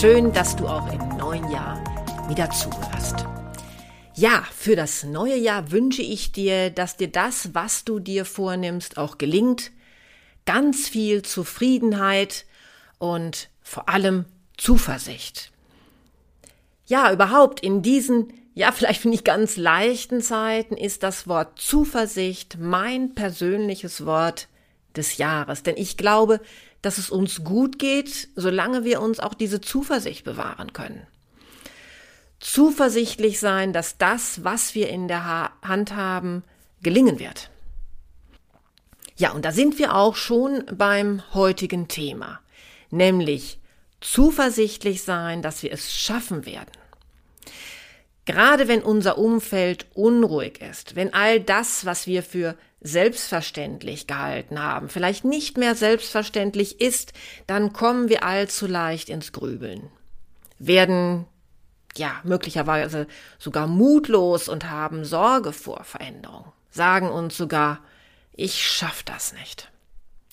Schön, dass du auch im neuen Jahr wieder zuhörst. Ja, für das neue Jahr wünsche ich dir, dass dir das, was du dir vornimmst, auch gelingt. Ganz viel Zufriedenheit und vor allem Zuversicht. Ja, überhaupt in diesen, ja, vielleicht nicht ganz leichten Zeiten ist das Wort Zuversicht mein persönliches Wort des Jahres. Denn ich glaube, dass es uns gut geht, solange wir uns auch diese Zuversicht bewahren können. Zuversichtlich sein, dass das, was wir in der Hand haben, gelingen wird. Ja, und da sind wir auch schon beim heutigen Thema, nämlich zuversichtlich sein, dass wir es schaffen werden. Gerade wenn unser Umfeld unruhig ist, wenn all das, was wir für selbstverständlich gehalten haben, vielleicht nicht mehr selbstverständlich ist, dann kommen wir allzu leicht ins Grübeln, werden ja möglicherweise sogar mutlos und haben Sorge vor Veränderung, sagen uns sogar, ich schaff das nicht.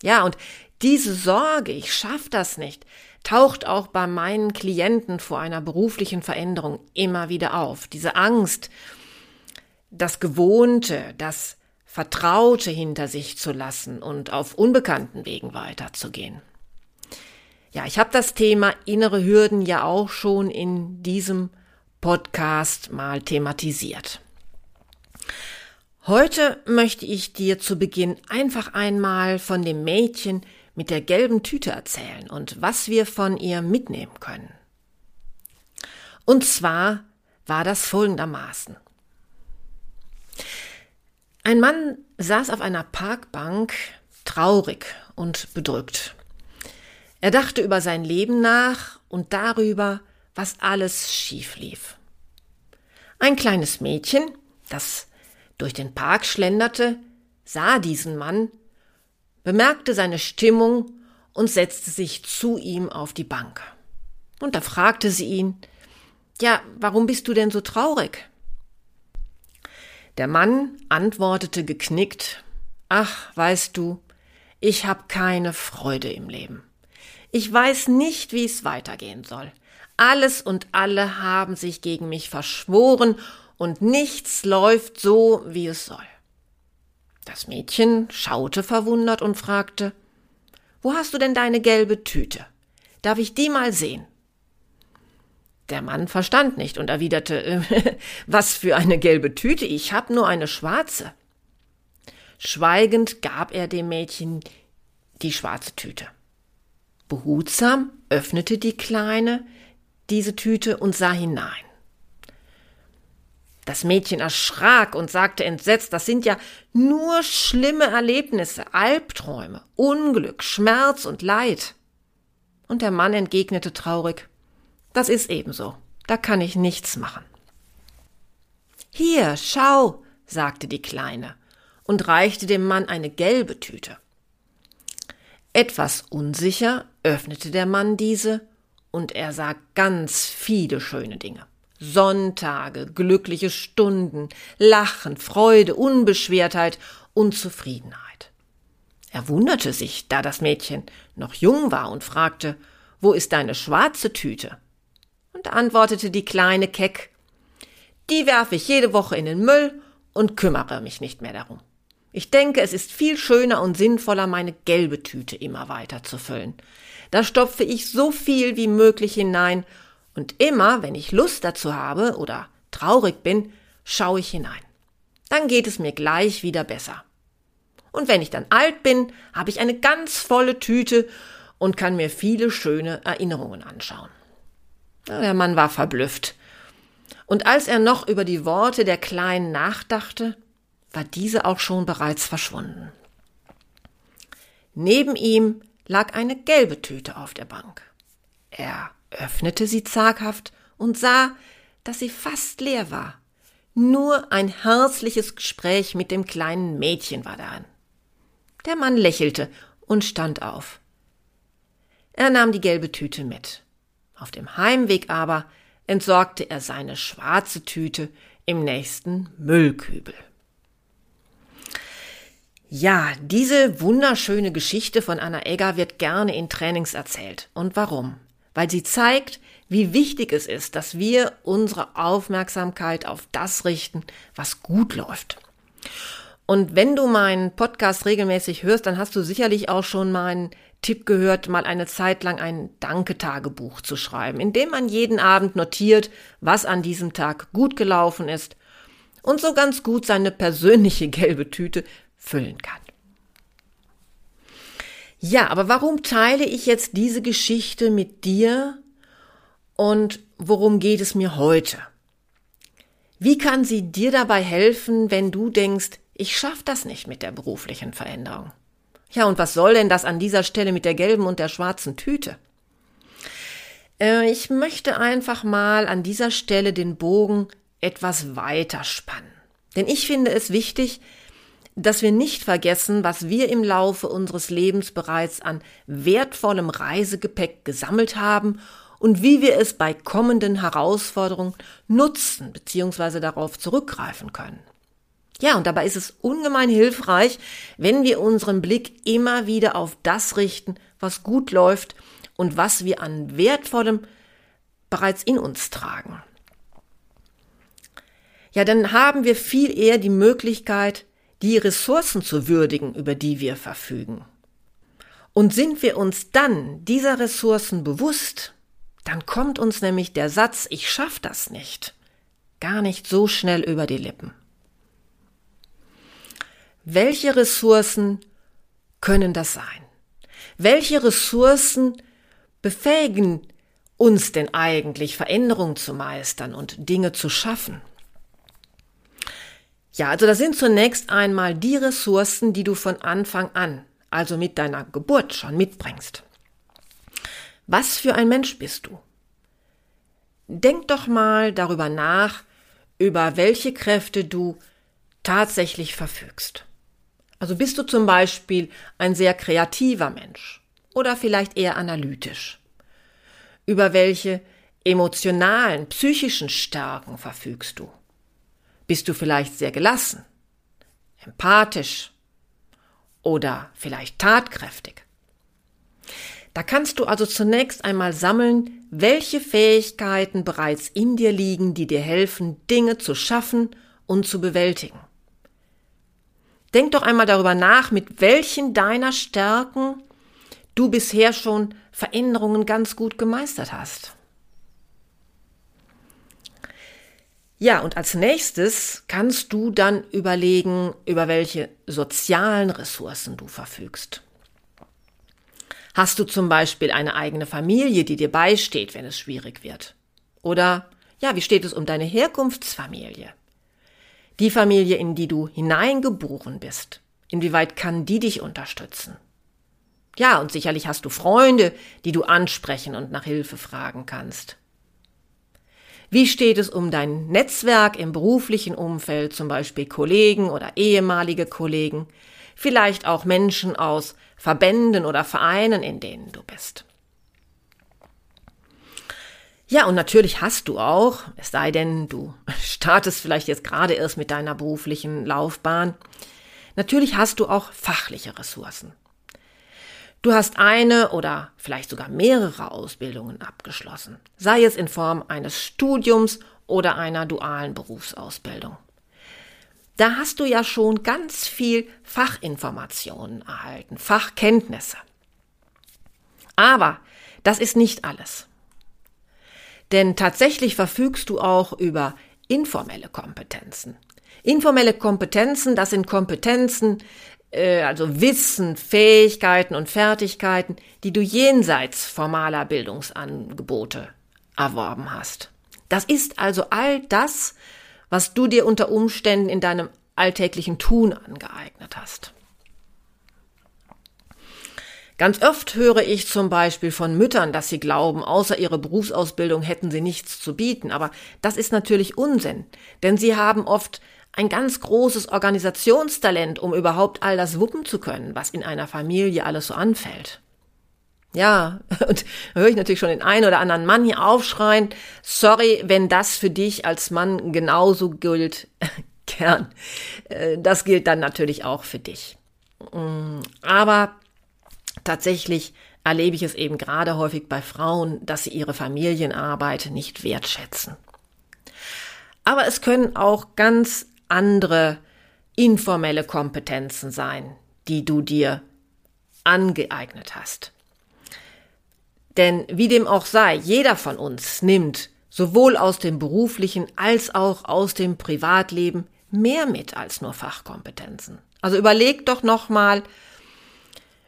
Ja, und diese Sorge, ich schaff das nicht, taucht auch bei meinen Klienten vor einer beruflichen Veränderung immer wieder auf. Diese Angst, das Gewohnte, das Vertraute hinter sich zu lassen und auf unbekannten Wegen weiterzugehen. Ja, ich habe das Thema innere Hürden ja auch schon in diesem Podcast mal thematisiert. Heute möchte ich dir zu Beginn einfach einmal von dem Mädchen mit der gelben Tüte erzählen und was wir von ihr mitnehmen können. Und zwar war das folgendermaßen. Ein Mann saß auf einer Parkbank traurig und bedrückt. Er dachte über sein Leben nach und darüber, was alles schief lief. Ein kleines Mädchen, das durch den Park schlenderte, sah diesen Mann, bemerkte seine Stimmung und setzte sich zu ihm auf die Bank. Und da fragte sie ihn, ja, warum bist du denn so traurig? Der Mann antwortete geknickt Ach, weißt du, ich hab keine Freude im Leben. Ich weiß nicht, wie es weitergehen soll. Alles und alle haben sich gegen mich verschworen und nichts läuft so, wie es soll. Das Mädchen schaute verwundert und fragte Wo hast du denn deine gelbe Tüte? Darf ich die mal sehen? Der Mann verstand nicht und erwiderte, was für eine gelbe Tüte, ich hab nur eine schwarze. Schweigend gab er dem Mädchen die schwarze Tüte. Behutsam öffnete die Kleine diese Tüte und sah hinein. Das Mädchen erschrak und sagte entsetzt, das sind ja nur schlimme Erlebnisse, Albträume, Unglück, Schmerz und Leid. Und der Mann entgegnete traurig, das ist ebenso. Da kann ich nichts machen. Hier, schau, sagte die Kleine und reichte dem Mann eine gelbe Tüte. Etwas unsicher öffnete der Mann diese und er sah ganz viele schöne Dinge. Sonntage, glückliche Stunden, Lachen, Freude, Unbeschwertheit und Zufriedenheit. Er wunderte sich, da das Mädchen noch jung war und fragte, wo ist deine schwarze Tüte? Und antwortete die Kleine keck, die werfe ich jede Woche in den Müll und kümmere mich nicht mehr darum. Ich denke, es ist viel schöner und sinnvoller, meine gelbe Tüte immer weiter zu füllen. Da stopfe ich so viel wie möglich hinein und immer, wenn ich Lust dazu habe oder traurig bin, schaue ich hinein. Dann geht es mir gleich wieder besser. Und wenn ich dann alt bin, habe ich eine ganz volle Tüte und kann mir viele schöne Erinnerungen anschauen. Der Mann war verblüfft. Und als er noch über die Worte der Kleinen nachdachte, war diese auch schon bereits verschwunden. Neben ihm lag eine gelbe Tüte auf der Bank. Er öffnete sie zaghaft und sah, dass sie fast leer war. Nur ein herzliches Gespräch mit dem kleinen Mädchen war darin. Der Mann lächelte und stand auf. Er nahm die gelbe Tüte mit. Auf dem Heimweg aber entsorgte er seine schwarze Tüte im nächsten Müllkübel. Ja, diese wunderschöne Geschichte von Anna Egger wird gerne in Trainings erzählt. Und warum? Weil sie zeigt, wie wichtig es ist, dass wir unsere Aufmerksamkeit auf das richten, was gut läuft. Und wenn du meinen Podcast regelmäßig hörst, dann hast du sicherlich auch schon meinen Tipp gehört, mal eine Zeit lang ein Danketagebuch zu schreiben, in dem man jeden Abend notiert, was an diesem Tag gut gelaufen ist und so ganz gut seine persönliche gelbe Tüte füllen kann. Ja, aber warum teile ich jetzt diese Geschichte mit dir und worum geht es mir heute? Wie kann sie dir dabei helfen, wenn du denkst, ich schaffe das nicht mit der beruflichen Veränderung? Ja, und was soll denn das an dieser Stelle mit der gelben und der schwarzen Tüte? Äh, ich möchte einfach mal an dieser Stelle den Bogen etwas weiter spannen. Denn ich finde es wichtig, dass wir nicht vergessen, was wir im Laufe unseres Lebens bereits an wertvollem Reisegepäck gesammelt haben und wie wir es bei kommenden Herausforderungen nutzen bzw. darauf zurückgreifen können. Ja, und dabei ist es ungemein hilfreich, wenn wir unseren Blick immer wieder auf das richten, was gut läuft und was wir an wertvollem bereits in uns tragen. Ja, dann haben wir viel eher die Möglichkeit, die Ressourcen zu würdigen, über die wir verfügen. Und sind wir uns dann dieser Ressourcen bewusst, dann kommt uns nämlich der Satz, ich schaff das nicht, gar nicht so schnell über die Lippen. Welche Ressourcen können das sein? Welche Ressourcen befähigen uns denn eigentlich, Veränderungen zu meistern und Dinge zu schaffen? Ja, also das sind zunächst einmal die Ressourcen, die du von Anfang an, also mit deiner Geburt schon mitbringst. Was für ein Mensch bist du? Denk doch mal darüber nach, über welche Kräfte du tatsächlich verfügst. Also bist du zum Beispiel ein sehr kreativer Mensch oder vielleicht eher analytisch? Über welche emotionalen, psychischen Stärken verfügst du? Bist du vielleicht sehr gelassen, empathisch oder vielleicht tatkräftig? Da kannst du also zunächst einmal sammeln, welche Fähigkeiten bereits in dir liegen, die dir helfen, Dinge zu schaffen und zu bewältigen. Denk doch einmal darüber nach, mit welchen deiner Stärken du bisher schon Veränderungen ganz gut gemeistert hast. Ja, und als nächstes kannst du dann überlegen, über welche sozialen Ressourcen du verfügst. Hast du zum Beispiel eine eigene Familie, die dir beisteht, wenn es schwierig wird? Oder, ja, wie steht es um deine Herkunftsfamilie? Die Familie, in die du hineingeboren bist. Inwieweit kann die dich unterstützen? Ja, und sicherlich hast du Freunde, die du ansprechen und nach Hilfe fragen kannst. Wie steht es um dein Netzwerk im beruflichen Umfeld, zum Beispiel Kollegen oder ehemalige Kollegen, vielleicht auch Menschen aus Verbänden oder Vereinen, in denen du bist? Ja, und natürlich hast du auch, es sei denn, du startest vielleicht jetzt gerade erst mit deiner beruflichen Laufbahn, natürlich hast du auch fachliche Ressourcen. Du hast eine oder vielleicht sogar mehrere Ausbildungen abgeschlossen, sei es in Form eines Studiums oder einer dualen Berufsausbildung. Da hast du ja schon ganz viel Fachinformationen erhalten, Fachkenntnisse. Aber das ist nicht alles. Denn tatsächlich verfügst du auch über informelle Kompetenzen. Informelle Kompetenzen, das sind Kompetenzen, äh, also Wissen, Fähigkeiten und Fertigkeiten, die du jenseits formaler Bildungsangebote erworben hast. Das ist also all das, was du dir unter Umständen in deinem alltäglichen Tun angeeignet hast. Ganz oft höre ich zum Beispiel von Müttern, dass sie glauben, außer ihrer Berufsausbildung hätten sie nichts zu bieten. Aber das ist natürlich Unsinn, denn sie haben oft ein ganz großes Organisationstalent, um überhaupt all das wuppen zu können, was in einer Familie alles so anfällt. Ja, und da höre ich natürlich schon den einen oder anderen Mann hier aufschreien, sorry, wenn das für dich als Mann genauso gilt, gern. Äh, das gilt dann natürlich auch für dich. Mm, aber tatsächlich erlebe ich es eben gerade häufig bei Frauen, dass sie ihre Familienarbeit nicht wertschätzen. Aber es können auch ganz andere informelle Kompetenzen sein, die du dir angeeignet hast. Denn wie dem auch sei, jeder von uns nimmt sowohl aus dem beruflichen als auch aus dem Privatleben mehr mit als nur Fachkompetenzen. Also überleg doch nochmal,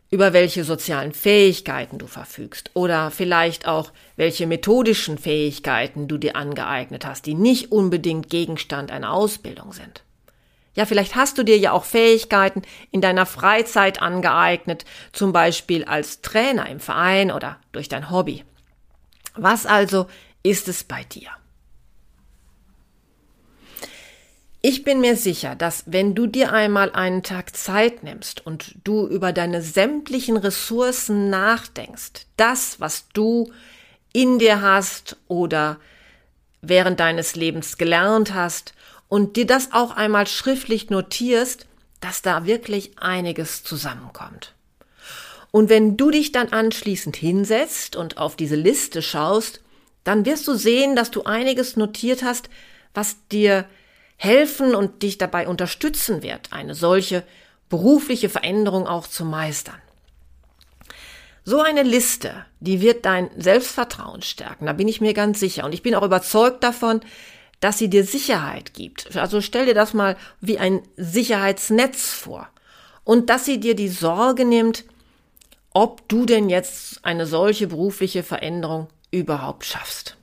über welche sozialen Fähigkeiten du verfügst oder vielleicht auch welche methodischen Fähigkeiten du dir angeeignet hast, die nicht unbedingt Gegenstand einer Ausbildung sind. Ja, vielleicht hast du dir ja auch Fähigkeiten in deiner Freizeit angeeignet, zum Beispiel als Trainer im Verein oder durch dein Hobby. Was also ist es bei dir? Ich bin mir sicher, dass wenn du dir einmal einen Tag Zeit nimmst und du über deine sämtlichen Ressourcen nachdenkst, das, was du in dir hast oder während deines Lebens gelernt hast und dir das auch einmal schriftlich notierst, dass da wirklich einiges zusammenkommt. Und wenn du dich dann anschließend hinsetzt und auf diese Liste schaust, dann wirst du sehen, dass du einiges notiert hast, was dir helfen und dich dabei unterstützen wird, eine solche berufliche Veränderung auch zu meistern. So eine Liste, die wird dein Selbstvertrauen stärken, da bin ich mir ganz sicher. Und ich bin auch überzeugt davon, dass sie dir Sicherheit gibt. Also stell dir das mal wie ein Sicherheitsnetz vor. Und dass sie dir die Sorge nimmt, ob du denn jetzt eine solche berufliche Veränderung überhaupt schaffst.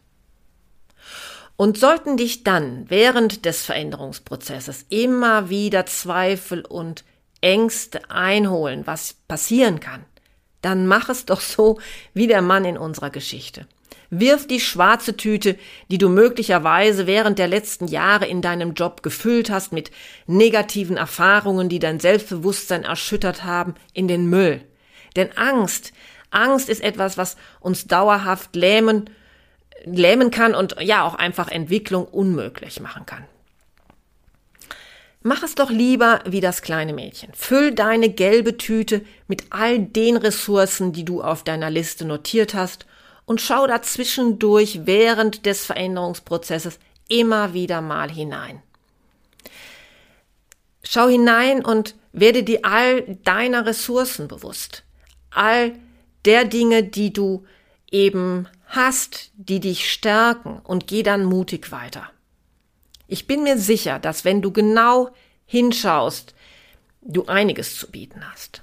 Und sollten dich dann während des Veränderungsprozesses immer wieder Zweifel und Ängste einholen, was passieren kann, dann mach es doch so wie der Mann in unserer Geschichte. Wirf die schwarze Tüte, die du möglicherweise während der letzten Jahre in deinem Job gefüllt hast mit negativen Erfahrungen, die dein Selbstbewusstsein erschüttert haben, in den Müll. Denn Angst, Angst ist etwas, was uns dauerhaft lähmen lähmen kann und ja auch einfach Entwicklung unmöglich machen kann. Mach es doch lieber wie das kleine Mädchen. Füll deine gelbe Tüte mit all den Ressourcen, die du auf deiner Liste notiert hast und schau dazwischendurch während des Veränderungsprozesses immer wieder mal hinein. Schau hinein und werde dir all deiner Ressourcen bewusst. All der Dinge, die du eben hast, die dich stärken und geh dann mutig weiter. Ich bin mir sicher, dass wenn du genau hinschaust, du einiges zu bieten hast.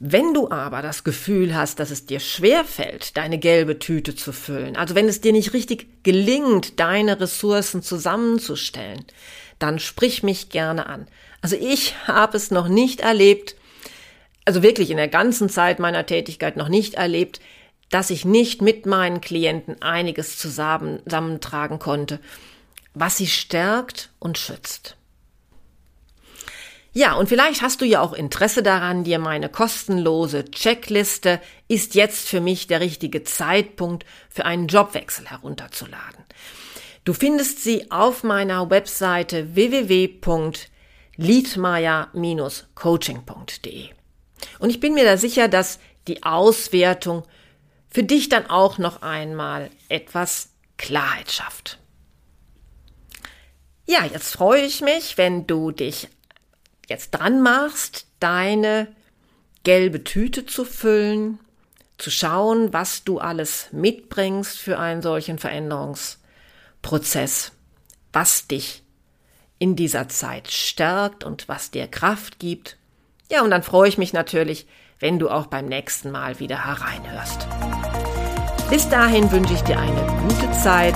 Wenn du aber das Gefühl hast, dass es dir schwer fällt, deine gelbe Tüte zu füllen, also wenn es dir nicht richtig gelingt, deine Ressourcen zusammenzustellen, dann sprich mich gerne an. Also ich habe es noch nicht erlebt, also wirklich in der ganzen Zeit meiner Tätigkeit noch nicht erlebt, dass ich nicht mit meinen Klienten einiges zusammentragen konnte, was sie stärkt und schützt. Ja, und vielleicht hast du ja auch Interesse daran, dir meine kostenlose Checkliste ist jetzt für mich der richtige Zeitpunkt für einen Jobwechsel herunterzuladen. Du findest sie auf meiner Webseite www.liedmeier-coaching.de. Und ich bin mir da sicher, dass die Auswertung für dich dann auch noch einmal etwas Klarheit schafft. Ja, jetzt freue ich mich, wenn du dich jetzt dran machst, deine gelbe Tüte zu füllen, zu schauen, was du alles mitbringst für einen solchen Veränderungsprozess, was dich in dieser Zeit stärkt und was dir Kraft gibt. Ja, und dann freue ich mich natürlich, wenn du auch beim nächsten Mal wieder hereinhörst. Bis dahin wünsche ich dir eine gute Zeit